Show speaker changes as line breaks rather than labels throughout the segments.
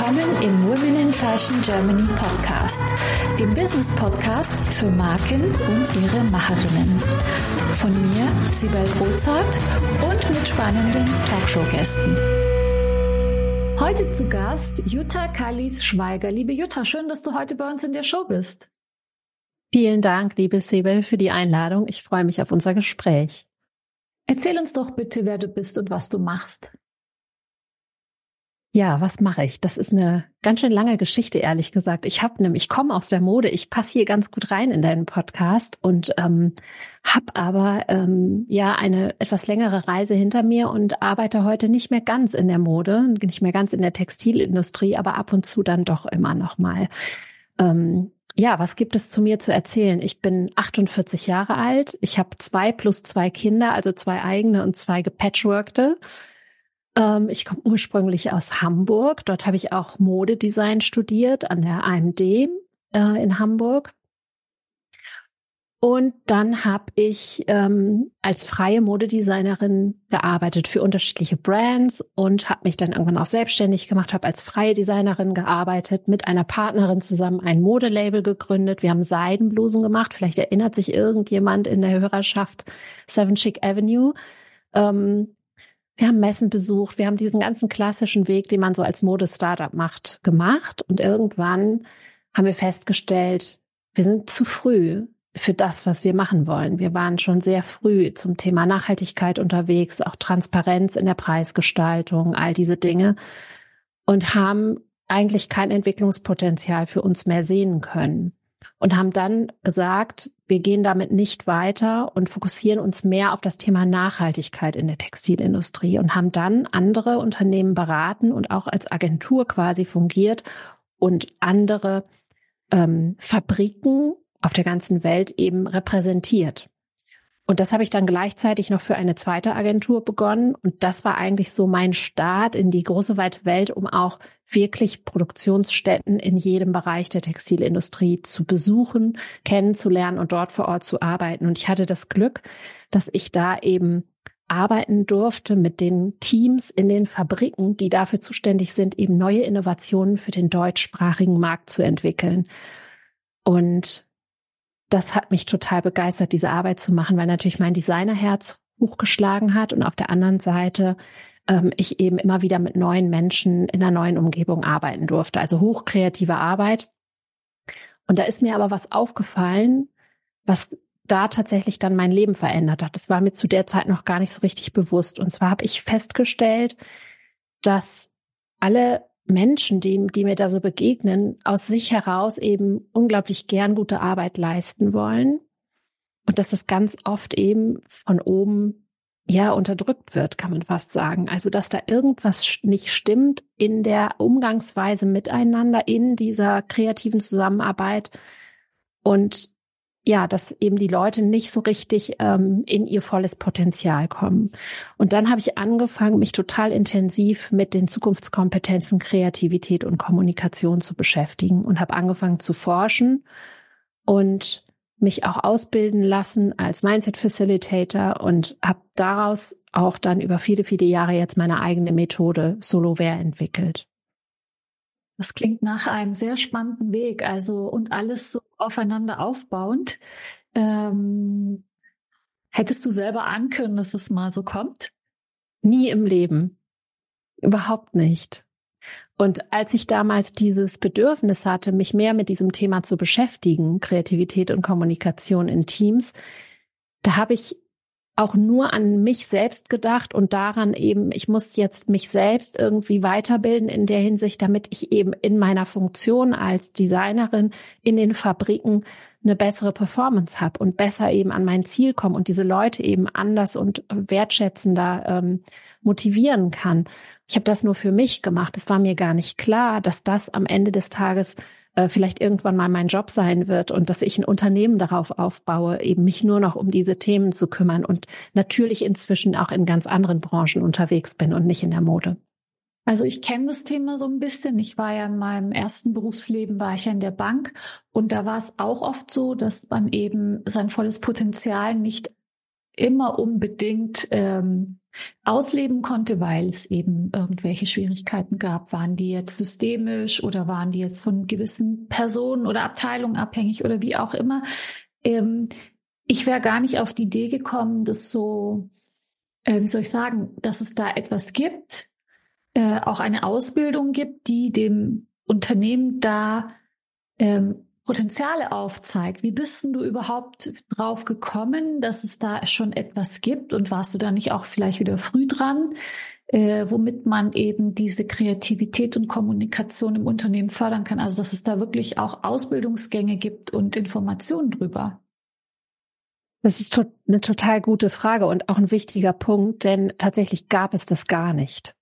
willkommen im Women in Fashion Germany Podcast, dem Business Podcast für Marken und ihre Macherinnen. Von mir, Sibel Rozart und mit spannenden Talkshow-Gästen. Heute zu Gast Jutta Kallis Schweiger. Liebe Jutta, schön, dass du heute bei uns in der Show bist.
Vielen Dank, liebe Sibel, für die Einladung. Ich freue mich auf unser Gespräch.
Erzähl uns doch bitte, wer du bist und was du machst.
Ja, was mache ich? Das ist eine ganz schön lange Geschichte, ehrlich gesagt. Ich habe nämlich, ich komme aus der Mode, ich passe hier ganz gut rein in deinen Podcast und ähm, habe aber ähm, ja eine etwas längere Reise hinter mir und arbeite heute nicht mehr ganz in der Mode, nicht mehr ganz in der Textilindustrie, aber ab und zu dann doch immer noch mal. Ähm, ja, was gibt es zu mir zu erzählen? Ich bin 48 Jahre alt. Ich habe zwei plus zwei Kinder, also zwei eigene und zwei gepatchworkte. Ähm, ich komme ursprünglich aus Hamburg. Dort habe ich auch Modedesign studiert an der AMD äh, in Hamburg. Und dann habe ich ähm, als freie Modedesignerin gearbeitet für unterschiedliche Brands und habe mich dann irgendwann auch selbstständig gemacht, habe als freie Designerin gearbeitet, mit einer Partnerin zusammen ein Modelabel gegründet. Wir haben Seidenblusen gemacht. Vielleicht erinnert sich irgendjemand in der Hörerschaft Seven Chic Avenue. Ähm, wir haben Messen besucht, wir haben diesen ganzen klassischen Weg, den man so als Mode-Startup macht, gemacht. Und irgendwann haben wir festgestellt, wir sind zu früh für das, was wir machen wollen. Wir waren schon sehr früh zum Thema Nachhaltigkeit unterwegs, auch Transparenz in der Preisgestaltung, all diese Dinge und haben eigentlich kein Entwicklungspotenzial für uns mehr sehen können und haben dann gesagt, wir gehen damit nicht weiter und fokussieren uns mehr auf das Thema Nachhaltigkeit in der Textilindustrie und haben dann andere Unternehmen beraten und auch als Agentur quasi fungiert und andere ähm, Fabriken auf der ganzen Welt eben repräsentiert. Und das habe ich dann gleichzeitig noch für eine zweite Agentur begonnen. Und das war eigentlich so mein Start in die große weite Welt, um auch wirklich Produktionsstätten in jedem Bereich der Textilindustrie zu besuchen, kennenzulernen und dort vor Ort zu arbeiten. Und ich hatte das Glück, dass ich da eben arbeiten durfte mit den Teams in den Fabriken, die dafür zuständig sind, eben neue Innovationen für den deutschsprachigen Markt zu entwickeln. Und das hat mich total begeistert, diese Arbeit zu machen, weil natürlich mein Designerherz hochgeschlagen hat und auf der anderen Seite ähm, ich eben immer wieder mit neuen Menschen in einer neuen Umgebung arbeiten durfte. Also hochkreative Arbeit. Und da ist mir aber was aufgefallen, was da tatsächlich dann mein Leben verändert hat. Das war mir zu der Zeit noch gar nicht so richtig bewusst. Und zwar habe ich festgestellt, dass alle Menschen, die, die mir da so begegnen, aus sich heraus eben unglaublich gern gute Arbeit leisten wollen. Und dass es ganz oft eben von oben ja unterdrückt wird, kann man fast sagen. Also, dass da irgendwas nicht stimmt in der Umgangsweise miteinander, in dieser kreativen Zusammenarbeit. Und ja, dass eben die Leute nicht so richtig ähm, in ihr volles Potenzial kommen. Und dann habe ich angefangen, mich total intensiv mit den Zukunftskompetenzen Kreativität und Kommunikation zu beschäftigen und habe angefangen zu forschen und mich auch ausbilden lassen als Mindset Facilitator und habe daraus auch dann über viele, viele Jahre jetzt meine eigene Methode Soloware entwickelt.
Das klingt nach einem sehr spannenden Weg, also und alles so aufeinander aufbauend. Ähm, hättest du selber ahnen können, dass es mal so kommt?
Nie im Leben. Überhaupt nicht. Und als ich damals dieses Bedürfnis hatte, mich mehr mit diesem Thema zu beschäftigen, Kreativität und Kommunikation in Teams, da habe ich auch nur an mich selbst gedacht und daran eben, ich muss jetzt mich selbst irgendwie weiterbilden in der Hinsicht, damit ich eben in meiner Funktion als Designerin in den Fabriken eine bessere Performance habe und besser eben an mein Ziel komme und diese Leute eben anders und wertschätzender ähm, motivieren kann. Ich habe das nur für mich gemacht. Es war mir gar nicht klar, dass das am Ende des Tages äh, vielleicht irgendwann mal mein Job sein wird und dass ich ein Unternehmen darauf aufbaue, eben mich nur noch um diese Themen zu kümmern und natürlich inzwischen auch in ganz anderen Branchen unterwegs bin und nicht in der Mode.
Also ich kenne das Thema so ein bisschen. Ich war ja in meinem ersten Berufsleben, war ich ja in der Bank und da war es auch oft so, dass man eben sein volles Potenzial nicht immer unbedingt ähm, ausleben konnte, weil es eben irgendwelche Schwierigkeiten gab. Waren die jetzt systemisch oder waren die jetzt von gewissen Personen oder Abteilungen abhängig oder wie auch immer? Ähm, ich wäre gar nicht auf die Idee gekommen, dass so, äh, wie soll ich sagen, dass es da etwas gibt, äh, auch eine Ausbildung gibt, die dem Unternehmen da ähm, Potenziale aufzeigt. Wie bist denn du überhaupt drauf gekommen, dass es da schon etwas gibt? Und warst du da nicht auch vielleicht wieder früh dran, äh, womit man eben diese Kreativität und Kommunikation im Unternehmen fördern kann? Also, dass es da wirklich auch Ausbildungsgänge gibt und Informationen drüber.
Das ist to eine total gute Frage und auch ein wichtiger Punkt, denn tatsächlich gab es das gar nicht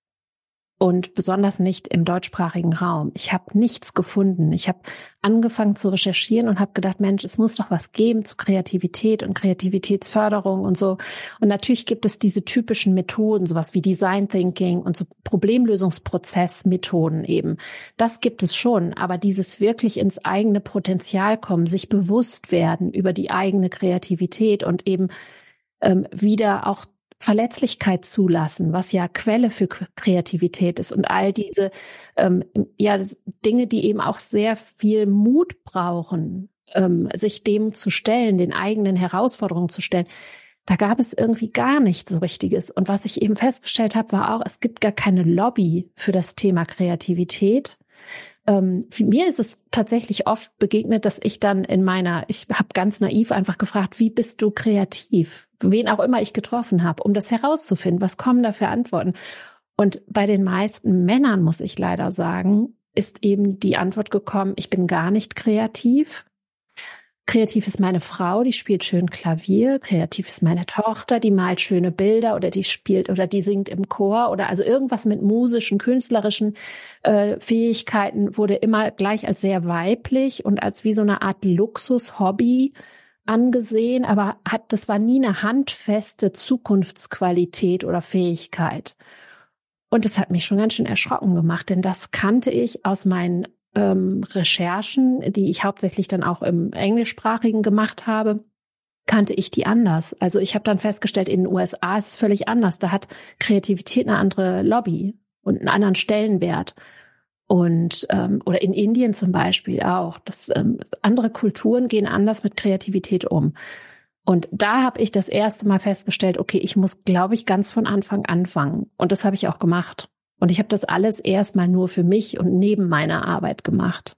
und besonders nicht im deutschsprachigen Raum. Ich habe nichts gefunden. Ich habe angefangen zu recherchieren und habe gedacht, Mensch, es muss doch was geben zu Kreativität und Kreativitätsförderung und so. Und natürlich gibt es diese typischen Methoden, sowas wie Design Thinking und so Problemlösungsprozessmethoden eben. Das gibt es schon, aber dieses wirklich ins eigene Potenzial kommen, sich bewusst werden über die eigene Kreativität und eben ähm, wieder auch Verletzlichkeit zulassen, was ja Quelle für Kreativität ist und all diese ähm, ja Dinge, die eben auch sehr viel Mut brauchen, ähm, sich dem zu stellen, den eigenen Herausforderungen zu stellen. Da gab es irgendwie gar nichts so richtiges. Und was ich eben festgestellt habe, war auch, es gibt gar keine Lobby für das Thema Kreativität ähm, mir ist es tatsächlich oft begegnet, dass ich dann in meiner, ich habe ganz naiv einfach gefragt, wie bist du kreativ? Wen auch immer ich getroffen habe, um das herauszufinden, was kommen da für Antworten? Und bei den meisten Männern, muss ich leider sagen, ist eben die Antwort gekommen, ich bin gar nicht kreativ. Kreativ ist meine Frau, die spielt schön Klavier. Kreativ ist meine Tochter, die malt schöne Bilder oder die spielt oder die singt im Chor oder also irgendwas mit musischen, künstlerischen äh, Fähigkeiten wurde immer gleich als sehr weiblich und als wie so eine Art Luxus-Hobby angesehen, aber hat, das war nie eine handfeste Zukunftsqualität oder Fähigkeit. Und das hat mich schon ganz schön erschrocken gemacht, denn das kannte ich aus meinen ähm, Recherchen, die ich hauptsächlich dann auch im englischsprachigen gemacht habe, kannte ich die anders. Also ich habe dann festgestellt, in den USA ist es völlig anders. Da hat Kreativität eine andere Lobby und einen anderen Stellenwert. Und ähm, oder in Indien zum Beispiel auch. Das, ähm, andere Kulturen gehen anders mit Kreativität um. Und da habe ich das erste Mal festgestellt, okay, ich muss, glaube ich, ganz von Anfang anfangen. Und das habe ich auch gemacht. Und ich habe das alles erstmal nur für mich und neben meiner Arbeit gemacht.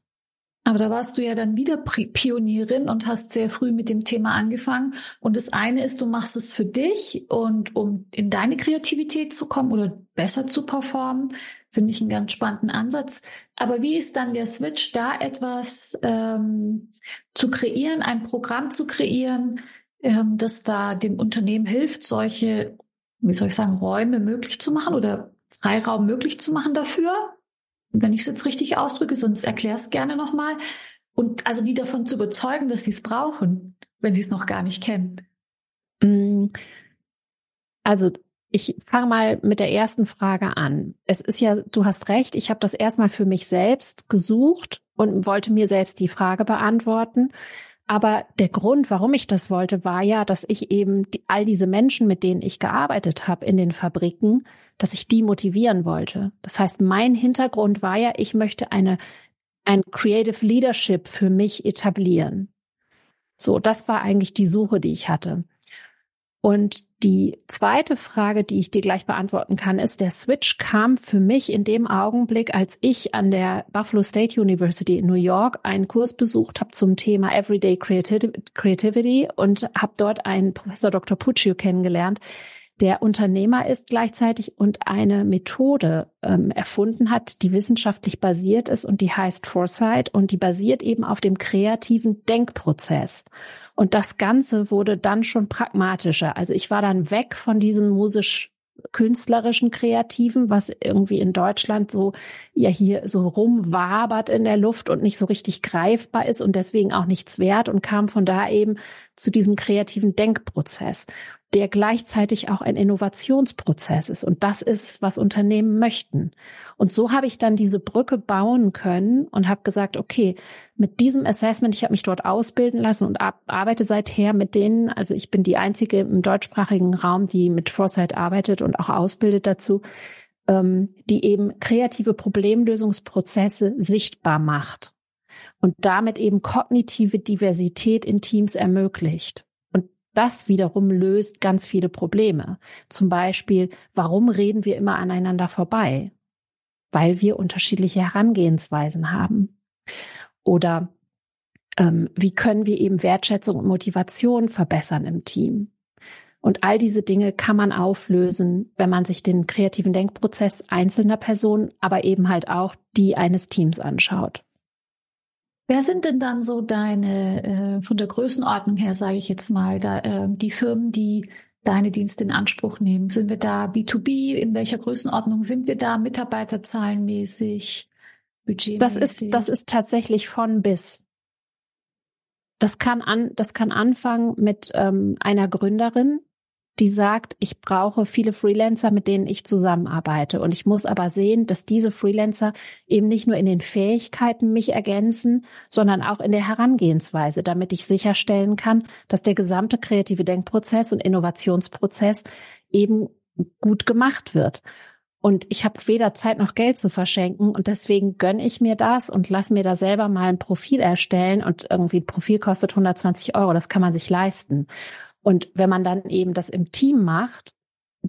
Aber da warst du ja dann wieder Pionierin und hast sehr früh mit dem Thema angefangen. Und das eine ist, du machst es für dich und um in deine Kreativität zu kommen oder besser zu performen, finde ich einen ganz spannenden Ansatz. Aber wie ist dann der Switch, da etwas ähm, zu kreieren, ein Programm zu kreieren, ähm, das da dem Unternehmen hilft, solche, wie soll ich sagen, Räume möglich zu machen oder Freiraum möglich zu machen dafür, wenn ich es jetzt richtig ausdrücke, sonst erklär es gerne nochmal. Und also die davon zu überzeugen, dass sie es brauchen, wenn sie es noch gar nicht kennen.
Mm. Also ich fange mal mit der ersten Frage an. Es ist ja, du hast recht, ich habe das erstmal für mich selbst gesucht und wollte mir selbst die Frage beantworten. Aber der Grund, warum ich das wollte, war ja, dass ich eben die, all diese Menschen, mit denen ich gearbeitet habe in den Fabriken, dass ich die motivieren wollte. Das heißt, mein Hintergrund war ja, ich möchte eine, ein Creative Leadership für mich etablieren. So, das war eigentlich die Suche, die ich hatte. Und die zweite Frage, die ich dir gleich beantworten kann, ist, der Switch kam für mich in dem Augenblick, als ich an der Buffalo State University in New York einen Kurs besucht habe zum Thema Everyday Creativity und habe dort einen Professor Dr. Puccio kennengelernt, der Unternehmer ist gleichzeitig und eine Methode ähm, erfunden hat, die wissenschaftlich basiert ist und die heißt Foresight und die basiert eben auf dem kreativen Denkprozess. Und das Ganze wurde dann schon pragmatischer. Also ich war dann weg von diesem musisch künstlerischen Kreativen, was irgendwie in Deutschland so ja hier so rumwabert in der Luft und nicht so richtig greifbar ist und deswegen auch nichts wert und kam von da eben zu diesem kreativen Denkprozess. Der gleichzeitig auch ein Innovationsprozess ist. Und das ist was Unternehmen möchten. Und so habe ich dann diese Brücke bauen können und habe gesagt, okay, mit diesem Assessment, ich habe mich dort ausbilden lassen und arbeite seither mit denen, also ich bin die einzige im deutschsprachigen Raum, die mit Foresight arbeitet und auch ausbildet dazu, ähm, die eben kreative Problemlösungsprozesse sichtbar macht und damit eben kognitive Diversität in Teams ermöglicht. Das wiederum löst ganz viele Probleme. Zum Beispiel, warum reden wir immer aneinander vorbei? Weil wir unterschiedliche Herangehensweisen haben. Oder ähm, wie können wir eben Wertschätzung und Motivation verbessern im Team? Und all diese Dinge kann man auflösen, wenn man sich den kreativen Denkprozess einzelner Personen, aber eben halt auch die eines Teams anschaut.
Wer sind denn dann so deine, äh, von der Größenordnung her, sage ich jetzt mal, da, äh, die Firmen, die deine Dienste in Anspruch nehmen? Sind wir da B2B? In welcher Größenordnung sind wir da? Mitarbeiterzahlenmäßig?
Budgetmäßig? Das ist, das ist tatsächlich von bis. Das kann an, das kann anfangen mit ähm, einer Gründerin, die sagt, ich brauche viele Freelancer, mit denen ich zusammenarbeite. Und ich muss aber sehen, dass diese Freelancer eben nicht nur in den Fähigkeiten mich ergänzen, sondern auch in der Herangehensweise, damit ich sicherstellen kann, dass der gesamte kreative Denkprozess und Innovationsprozess eben gut gemacht wird. Und ich habe weder Zeit noch Geld zu verschenken und deswegen gönne ich mir das und lass mir da selber mal ein Profil erstellen und irgendwie ein Profil kostet 120 Euro, das kann man sich leisten. Und wenn man dann eben das im Team macht,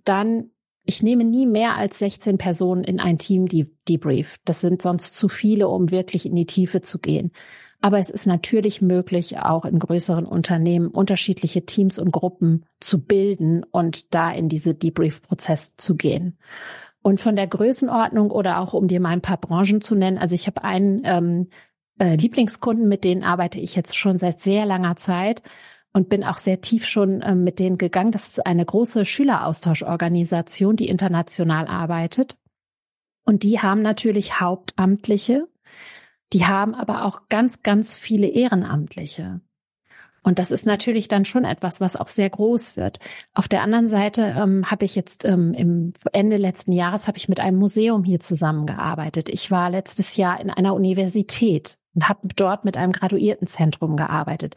dann, ich nehme nie mehr als 16 Personen in ein Team, die debrief. Das sind sonst zu viele, um wirklich in die Tiefe zu gehen. Aber es ist natürlich möglich, auch in größeren Unternehmen unterschiedliche Teams und Gruppen zu bilden und da in diese Debrief-Prozess zu gehen. Und von der Größenordnung oder auch um dir mal ein paar Branchen zu nennen, also ich habe einen ähm, äh, Lieblingskunden, mit denen arbeite ich jetzt schon seit sehr langer Zeit und bin auch sehr tief schon äh, mit denen gegangen. Das ist eine große Schüleraustauschorganisation, die international arbeitet. Und die haben natürlich Hauptamtliche, die haben aber auch ganz, ganz viele Ehrenamtliche. Und das ist natürlich dann schon etwas, was auch sehr groß wird. Auf der anderen Seite ähm, habe ich jetzt ähm, im Ende letzten Jahres habe ich mit einem Museum hier zusammengearbeitet. Ich war letztes Jahr in einer Universität und habe dort mit einem Graduiertenzentrum gearbeitet.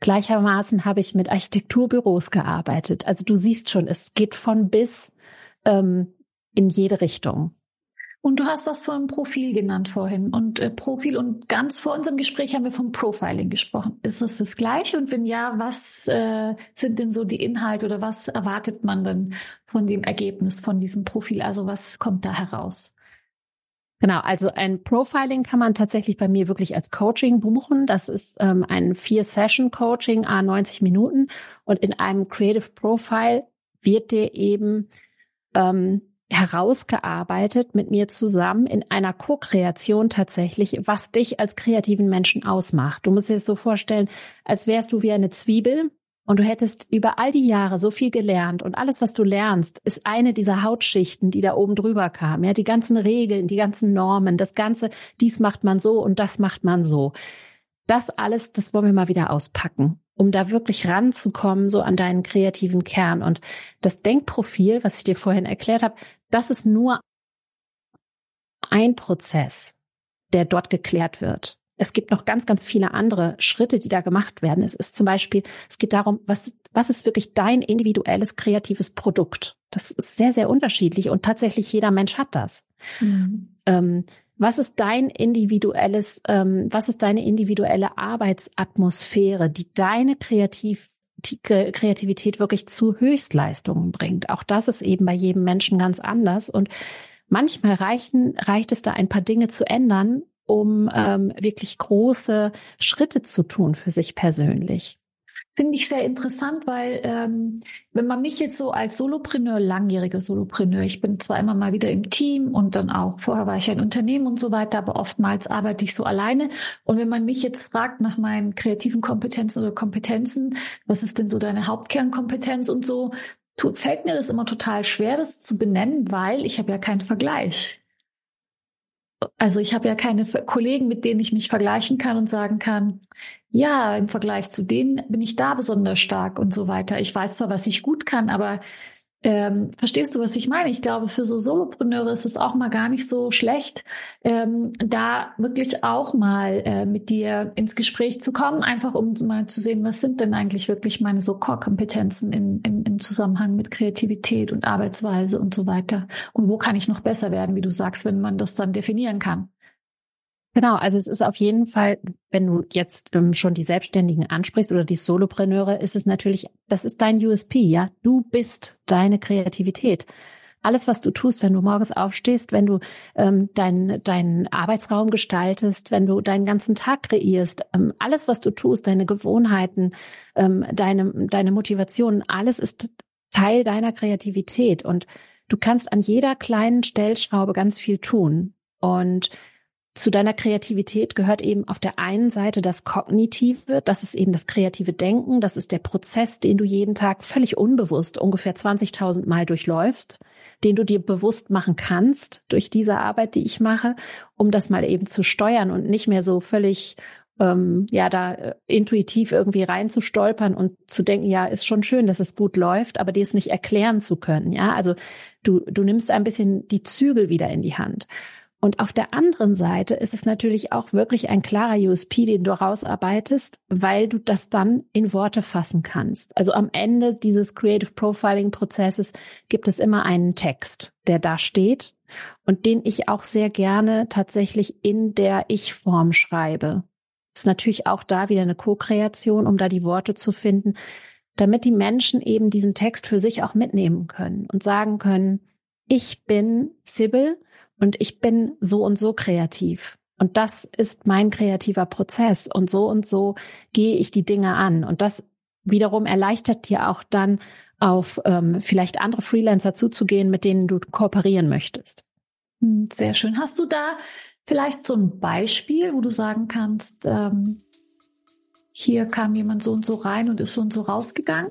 Gleichermaßen habe ich mit Architekturbüros gearbeitet. Also du siehst schon, es geht von bis ähm, in jede Richtung.
Und du hast was von Profil genannt vorhin und äh, Profil und ganz vor unserem Gespräch haben wir vom Profiling gesprochen. Ist das das gleiche? Und wenn ja, was äh, sind denn so die Inhalte oder was erwartet man denn von dem Ergebnis von diesem Profil? Also was kommt da heraus?
Genau, also ein Profiling kann man tatsächlich bei mir wirklich als Coaching buchen. Das ist ähm, ein Vier-Session-Coaching, a 90 Minuten. Und in einem Creative Profile wird dir eben ähm, herausgearbeitet mit mir zusammen in einer Co-Kreation tatsächlich, was dich als kreativen Menschen ausmacht. Du musst dir das so vorstellen, als wärst du wie eine Zwiebel und du hättest über all die Jahre so viel gelernt und alles, was du lernst, ist eine dieser Hautschichten, die da oben drüber kam. Ja, die ganzen Regeln, die ganzen Normen, das Ganze, dies macht man so und das macht man so. Das alles, das wollen wir mal wieder auspacken, um da wirklich ranzukommen, so an deinen kreativen Kern. Und das Denkprofil, was ich dir vorhin erklärt habe, das ist nur ein Prozess, der dort geklärt wird. Es gibt noch ganz, ganz viele andere Schritte, die da gemacht werden. Es ist zum Beispiel, es geht darum, was, was ist wirklich dein individuelles kreatives Produkt? Das ist sehr, sehr unterschiedlich und tatsächlich jeder Mensch hat das. Mhm. Ähm, was ist dein individuelles, ähm, was ist deine individuelle Arbeitsatmosphäre, die deine Kreativ Kreativität wirklich zu Höchstleistungen bringt? Auch das ist eben bei jedem Menschen ganz anders und Manchmal reichen, reicht es da ein paar Dinge zu ändern um ähm, wirklich große Schritte zu tun für sich persönlich.
Finde ich sehr interessant, weil ähm, wenn man mich jetzt so als Solopreneur, langjähriger Solopreneur, ich bin zwar immer mal wieder im Team und dann auch, vorher war ich ein Unternehmen und so weiter, aber oftmals arbeite ich so alleine. Und wenn man mich jetzt fragt nach meinen kreativen Kompetenzen oder Kompetenzen, was ist denn so deine Hauptkernkompetenz und so, tut, fällt mir das immer total schwer, das zu benennen, weil ich habe ja keinen Vergleich also ich habe ja keine Kollegen, mit denen ich mich vergleichen kann und sagen kann, ja, im Vergleich zu denen bin ich da besonders stark und so weiter. Ich weiß zwar, was ich gut kann, aber ähm, verstehst du, was ich meine? Ich glaube, für so Solopreneure ist es auch mal gar nicht so schlecht, ähm, da wirklich auch mal äh, mit dir ins Gespräch zu kommen, einfach um mal zu sehen, was sind denn eigentlich wirklich meine so Core-Kompetenzen in, in, im Zusammenhang mit Kreativität und Arbeitsweise und so weiter. Und wo kann ich noch besser werden, wie du sagst, wenn man das dann definieren kann.
Genau, also es ist auf jeden Fall, wenn du jetzt ähm, schon die Selbstständigen ansprichst oder die Solopreneure, ist es natürlich, das ist dein USP, ja. Du bist deine Kreativität. Alles, was du tust, wenn du morgens aufstehst, wenn du ähm, deinen dein Arbeitsraum gestaltest, wenn du deinen ganzen Tag kreierst, ähm, alles, was du tust, deine Gewohnheiten, ähm, deine, deine Motivation, alles ist Teil deiner Kreativität. Und du kannst an jeder kleinen Stellschraube ganz viel tun. Und zu deiner Kreativität gehört eben auf der einen Seite das Kognitive, das ist eben das kreative Denken, das ist der Prozess, den du jeden Tag völlig unbewusst ungefähr 20.000 Mal durchläufst, den du dir bewusst machen kannst durch diese Arbeit, die ich mache, um das mal eben zu steuern und nicht mehr so völlig ähm, ja da äh, intuitiv irgendwie reinzustolpern und zu denken, ja, ist schon schön, dass es gut läuft, aber dir es nicht erklären zu können. Ja, also du du nimmst ein bisschen die Zügel wieder in die Hand. Und auf der anderen Seite ist es natürlich auch wirklich ein klarer USP, den du rausarbeitest, weil du das dann in Worte fassen kannst. Also am Ende dieses Creative Profiling Prozesses gibt es immer einen Text, der da steht und den ich auch sehr gerne tatsächlich in der Ich-Form schreibe. Ist natürlich auch da wieder eine Co-Kreation, um da die Worte zu finden, damit die Menschen eben diesen Text für sich auch mitnehmen können und sagen können, ich bin Sibyl und ich bin so und so kreativ. Und das ist mein kreativer Prozess. Und so und so gehe ich die Dinge an. Und das wiederum erleichtert dir auch dann auf ähm, vielleicht andere Freelancer zuzugehen, mit denen du kooperieren möchtest.
Hm, sehr schön. Hast du da vielleicht so ein Beispiel, wo du sagen kannst, ähm, hier kam jemand so und so rein und ist so und so rausgegangen?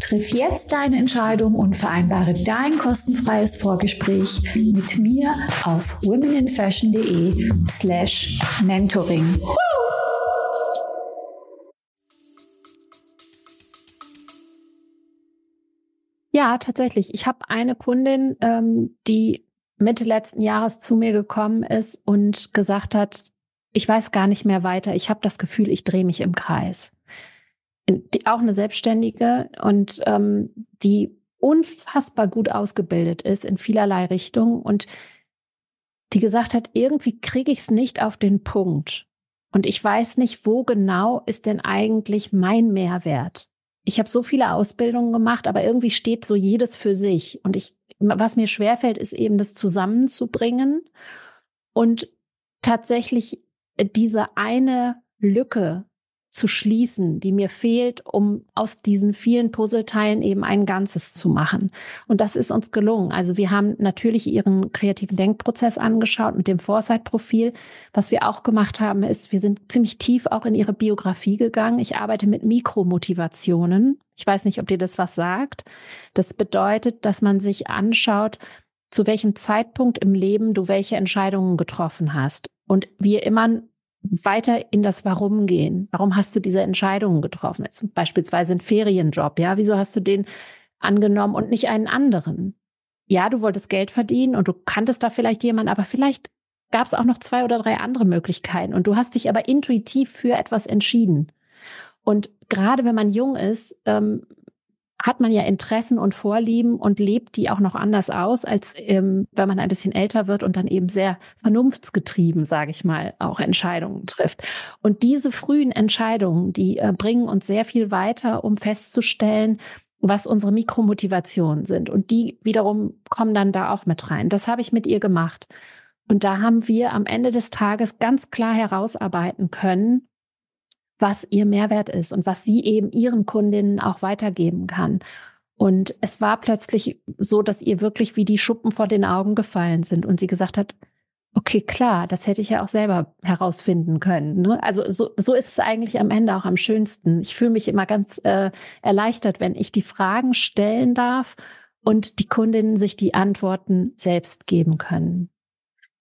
Triff jetzt deine Entscheidung und vereinbare dein kostenfreies Vorgespräch mit mir auf womeninfashion.de slash mentoring.
Ja, tatsächlich. Ich habe eine Kundin, ähm, die Mitte letzten Jahres zu mir gekommen ist und gesagt hat, ich weiß gar nicht mehr weiter. Ich habe das Gefühl, ich drehe mich im Kreis. Die, auch eine Selbstständige und ähm, die unfassbar gut ausgebildet ist in vielerlei Richtungen und die gesagt hat, irgendwie kriege ich es nicht auf den Punkt. Und ich weiß nicht, wo genau ist denn eigentlich mein Mehrwert. Ich habe so viele Ausbildungen gemacht, aber irgendwie steht so jedes für sich. Und ich was mir schwerfällt, ist eben das zusammenzubringen und tatsächlich diese eine Lücke zu schließen, die mir fehlt, um aus diesen vielen Puzzleteilen eben ein Ganzes zu machen. Und das ist uns gelungen. Also wir haben natürlich ihren kreativen Denkprozess angeschaut mit dem Foresight-Profil. Was wir auch gemacht haben, ist, wir sind ziemlich tief auch in ihre Biografie gegangen. Ich arbeite mit Mikromotivationen. Ich weiß nicht, ob dir das was sagt. Das bedeutet, dass man sich anschaut, zu welchem Zeitpunkt im Leben du welche Entscheidungen getroffen hast. Und wir immer weiter in das Warum gehen. Warum hast du diese Entscheidungen getroffen? Jetzt beispielsweise ein Ferienjob, ja? Wieso hast du den angenommen und nicht einen anderen? Ja, du wolltest Geld verdienen und du kanntest da vielleicht jemanden, aber vielleicht gab es auch noch zwei oder drei andere Möglichkeiten und du hast dich aber intuitiv für etwas entschieden. Und gerade wenn man jung ist, ähm, hat man ja Interessen und Vorlieben und lebt die auch noch anders aus, als ähm, wenn man ein bisschen älter wird und dann eben sehr vernunftsgetrieben, sage ich mal, auch Entscheidungen trifft. Und diese frühen Entscheidungen, die äh, bringen uns sehr viel weiter, um festzustellen, was unsere Mikromotivationen sind. Und die wiederum kommen dann da auch mit rein. Das habe ich mit ihr gemacht. Und da haben wir am Ende des Tages ganz klar herausarbeiten können, was ihr Mehrwert ist und was sie eben ihren Kundinnen auch weitergeben kann. Und es war plötzlich so, dass ihr wirklich wie die Schuppen vor den Augen gefallen sind und sie gesagt hat, okay, klar, das hätte ich ja auch selber herausfinden können. Ne? Also so, so ist es eigentlich am Ende auch am schönsten. Ich fühle mich immer ganz äh, erleichtert, wenn ich die Fragen stellen darf und die Kundinnen sich die Antworten selbst geben können.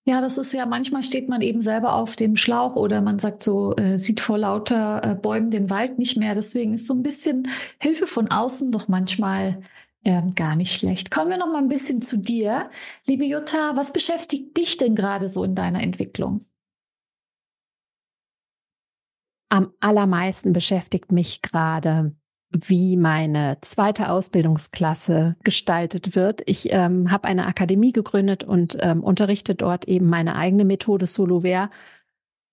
Ja, das ist ja, manchmal steht man eben selber auf dem Schlauch oder man sagt so, äh, sieht vor lauter äh, Bäumen den Wald nicht mehr. Deswegen ist so ein bisschen Hilfe von außen doch manchmal äh, gar nicht schlecht. Kommen wir noch mal ein bisschen zu dir. Liebe Jutta, was beschäftigt dich denn gerade so in deiner Entwicklung?
Am allermeisten beschäftigt mich gerade wie meine zweite Ausbildungsklasse gestaltet wird. Ich ähm, habe eine Akademie gegründet und ähm, unterrichte dort eben meine eigene Methode Solovere.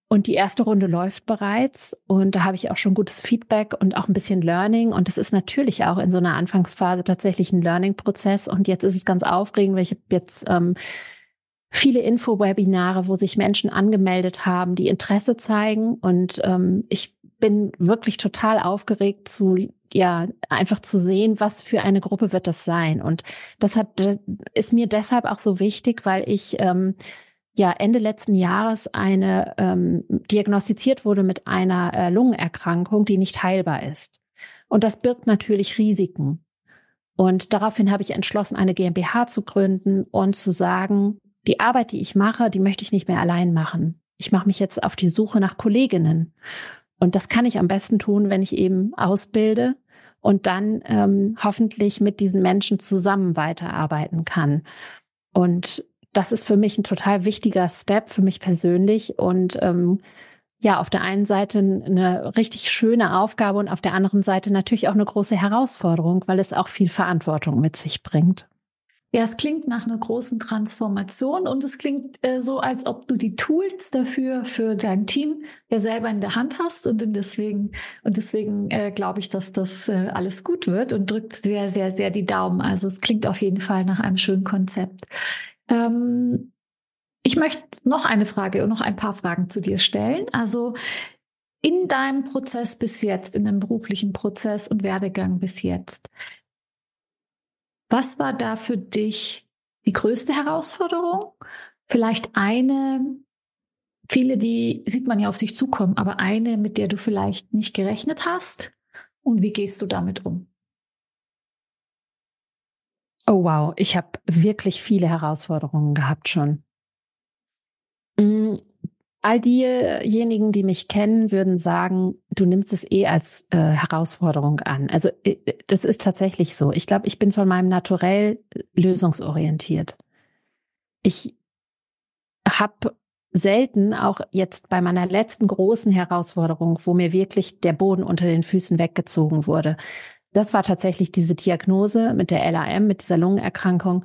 Und die erste Runde läuft bereits und da habe ich auch schon gutes Feedback und auch ein bisschen Learning. Und das ist natürlich auch in so einer Anfangsphase tatsächlich ein Learning-Prozess. Und jetzt ist es ganz aufregend, weil ich habe jetzt ähm, viele Info-Webinare, wo sich Menschen angemeldet haben, die Interesse zeigen. Und ähm, ich bin wirklich total aufgeregt zu ja, einfach zu sehen, was für eine Gruppe wird das sein. Und das hat, ist mir deshalb auch so wichtig, weil ich ähm, ja Ende letzten Jahres eine ähm, diagnostiziert wurde mit einer äh, Lungenerkrankung, die nicht heilbar ist. Und das birgt natürlich Risiken. Und daraufhin habe ich entschlossen, eine GmbH zu gründen und zu sagen, die Arbeit, die ich mache, die möchte ich nicht mehr allein machen. Ich mache mich jetzt auf die Suche nach Kolleginnen. Und das kann ich am besten tun, wenn ich eben ausbilde und dann ähm, hoffentlich mit diesen Menschen zusammen weiterarbeiten kann. Und das ist für mich ein total wichtiger Step für mich persönlich und ähm, ja, auf der einen Seite eine richtig schöne Aufgabe und auf der anderen Seite natürlich auch eine große Herausforderung, weil es auch viel Verantwortung mit sich bringt.
Ja, es klingt nach einer großen Transformation und es klingt äh, so, als ob du die Tools dafür für dein Team ja selber in der Hand hast und deswegen und deswegen äh, glaube ich, dass das äh, alles gut wird und drückt sehr, sehr, sehr die Daumen. Also es klingt auf jeden Fall nach einem schönen Konzept. Ähm, ich möchte noch eine Frage und noch ein paar Fragen zu dir stellen. Also in deinem Prozess bis jetzt, in dem beruflichen Prozess und Werdegang bis jetzt, was war da für dich die größte Herausforderung? Vielleicht eine, viele, die sieht man ja auf sich zukommen, aber eine, mit der du vielleicht nicht gerechnet hast? Und wie gehst du damit um?
Oh wow, ich habe wirklich viele Herausforderungen gehabt schon. All diejenigen, die mich kennen, würden sagen, du nimmst es eh als äh, Herausforderung an. Also äh, das ist tatsächlich so. Ich glaube, ich bin von meinem Naturell lösungsorientiert. Ich habe selten, auch jetzt bei meiner letzten großen Herausforderung, wo mir wirklich der Boden unter den Füßen weggezogen wurde. Das war tatsächlich diese Diagnose mit der LAM, mit dieser Lungenerkrankung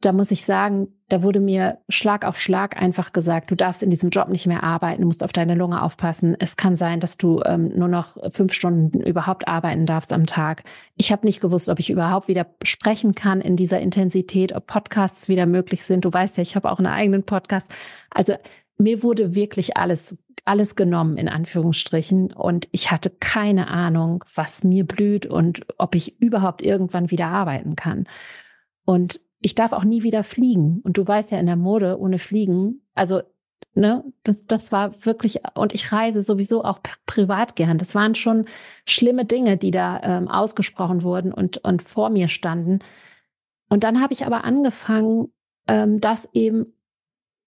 da muss ich sagen, da wurde mir Schlag auf Schlag einfach gesagt, du darfst in diesem Job nicht mehr arbeiten, du musst auf deine Lunge aufpassen. Es kann sein, dass du ähm, nur noch fünf Stunden überhaupt arbeiten darfst am Tag. Ich habe nicht gewusst, ob ich überhaupt wieder sprechen kann in dieser Intensität, ob Podcasts wieder möglich sind. Du weißt ja, ich habe auch einen eigenen Podcast. Also mir wurde wirklich alles alles genommen in Anführungsstrichen und ich hatte keine Ahnung, was mir blüht und ob ich überhaupt irgendwann wieder arbeiten kann. Und ich darf auch nie wieder fliegen. Und du weißt ja in der Mode ohne Fliegen, also ne, das, das war wirklich, und ich reise sowieso auch privat gern. Das waren schon schlimme Dinge, die da ähm, ausgesprochen wurden und, und vor mir standen. Und dann habe ich aber angefangen, ähm, das eben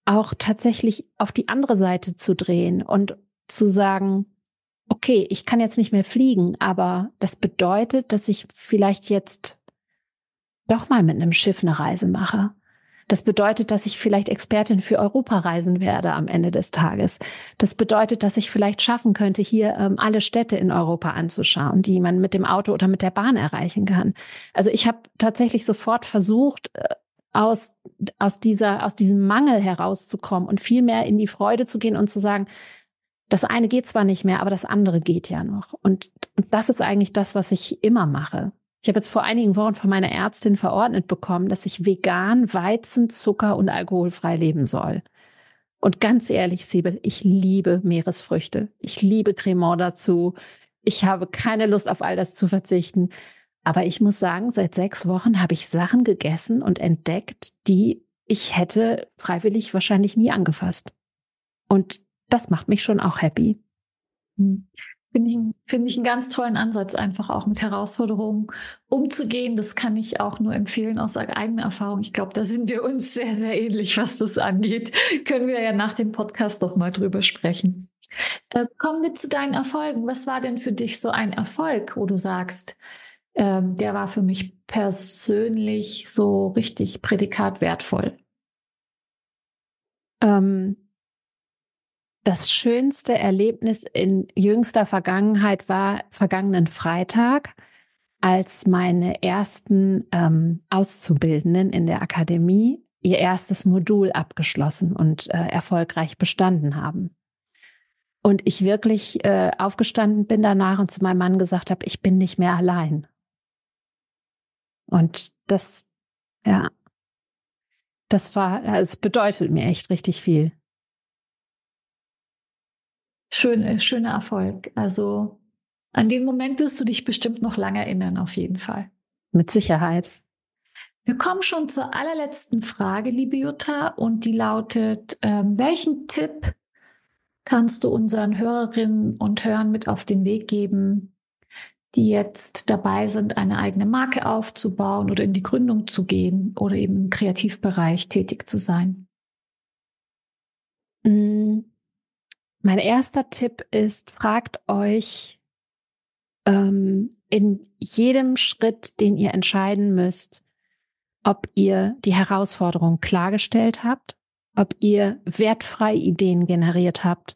auch tatsächlich auf die andere Seite zu drehen und zu sagen, okay, ich kann jetzt nicht mehr fliegen, aber das bedeutet, dass ich vielleicht jetzt doch mal mit einem Schiff eine Reise mache. Das bedeutet, dass ich vielleicht Expertin für Europa reisen werde am Ende des Tages. Das bedeutet, dass ich vielleicht schaffen könnte, hier ähm, alle Städte in Europa anzuschauen, die man mit dem Auto oder mit der Bahn erreichen kann. Also ich habe tatsächlich sofort versucht, äh, aus, aus, dieser, aus diesem Mangel herauszukommen und viel mehr in die Freude zu gehen und zu sagen, das eine geht zwar nicht mehr, aber das andere geht ja noch. Und, und das ist eigentlich das, was ich immer mache. Ich habe jetzt vor einigen Wochen von meiner Ärztin verordnet bekommen, dass ich vegan, Weizen, Zucker und alkoholfrei leben soll. Und ganz ehrlich, Siebel, ich liebe Meeresfrüchte. Ich liebe Cremant dazu. Ich habe keine Lust auf all das zu verzichten. Aber ich muss sagen, seit sechs Wochen habe ich Sachen gegessen und entdeckt, die ich hätte freiwillig wahrscheinlich nie angefasst. Und das macht mich schon auch happy.
Hm. Finde ich, finde ich einen ganz tollen Ansatz, einfach auch mit Herausforderungen umzugehen. Das kann ich auch nur empfehlen aus eigener Erfahrung. Ich glaube, da sind wir uns sehr, sehr ähnlich, was das angeht. Können wir ja nach dem Podcast doch mal drüber sprechen. Äh, kommen wir zu deinen Erfolgen. Was war denn für dich so ein Erfolg, wo du sagst, ähm, der war für mich persönlich so richtig Prädikat wertvoll?
Ähm, das schönste Erlebnis in jüngster Vergangenheit war vergangenen Freitag, als meine ersten ähm, Auszubildenden in der Akademie ihr erstes Modul abgeschlossen und äh, erfolgreich bestanden haben. Und ich wirklich äh, aufgestanden bin danach und zu meinem Mann gesagt habe, ich bin nicht mehr allein. Und das, ja, das war, es bedeutet mir echt richtig viel
schön, schöner Erfolg. Also an den Moment wirst du dich bestimmt noch lange erinnern, auf jeden Fall.
Mit Sicherheit.
Wir kommen schon zur allerletzten Frage, liebe Jutta, und die lautet, ähm, welchen Tipp kannst du unseren Hörerinnen und Hörern mit auf den Weg geben, die jetzt dabei sind, eine eigene Marke aufzubauen oder in die Gründung zu gehen oder eben im Kreativbereich tätig zu sein?
Mm. Mein erster Tipp ist, fragt euch ähm, in jedem Schritt, den ihr entscheiden müsst, ob ihr die Herausforderung klargestellt habt, ob ihr wertfrei Ideen generiert habt,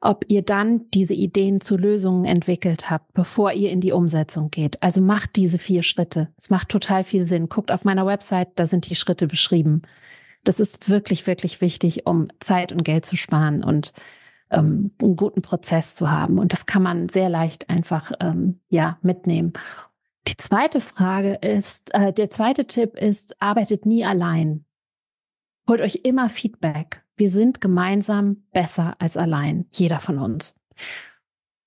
ob ihr dann diese Ideen zu Lösungen entwickelt habt, bevor ihr in die Umsetzung geht. Also macht diese vier Schritte. Es macht total viel Sinn. Guckt auf meiner Website, da sind die Schritte beschrieben. Das ist wirklich, wirklich wichtig, um Zeit und Geld zu sparen und ähm, einen guten Prozess zu haben. Und das kann man sehr leicht einfach ähm, ja mitnehmen. Die zweite Frage ist, äh, der zweite Tipp ist, arbeitet nie allein. Holt euch immer Feedback. Wir sind gemeinsam besser als allein, jeder von uns.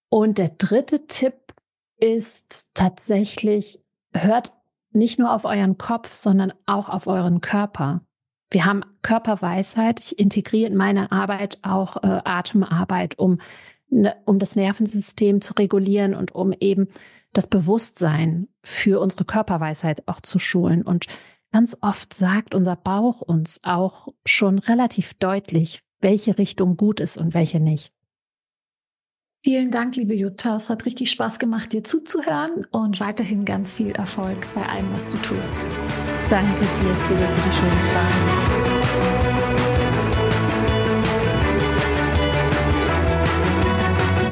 Und der dritte Tipp ist tatsächlich, hört nicht nur auf euren Kopf, sondern auch auf euren Körper. Wir haben Körperweisheit. Ich integriere in meine Arbeit auch äh, Atemarbeit, um, ne, um das Nervensystem zu regulieren und um eben das Bewusstsein für unsere Körperweisheit auch zu schulen. Und ganz oft sagt unser Bauch uns auch schon relativ deutlich, welche Richtung gut ist und welche nicht.
Vielen Dank, liebe Jutta. Es hat richtig Spaß gemacht, dir zuzuhören und weiterhin ganz viel Erfolg bei allem, was du tust.
Danke dir, Silke, für die schönen Fragen.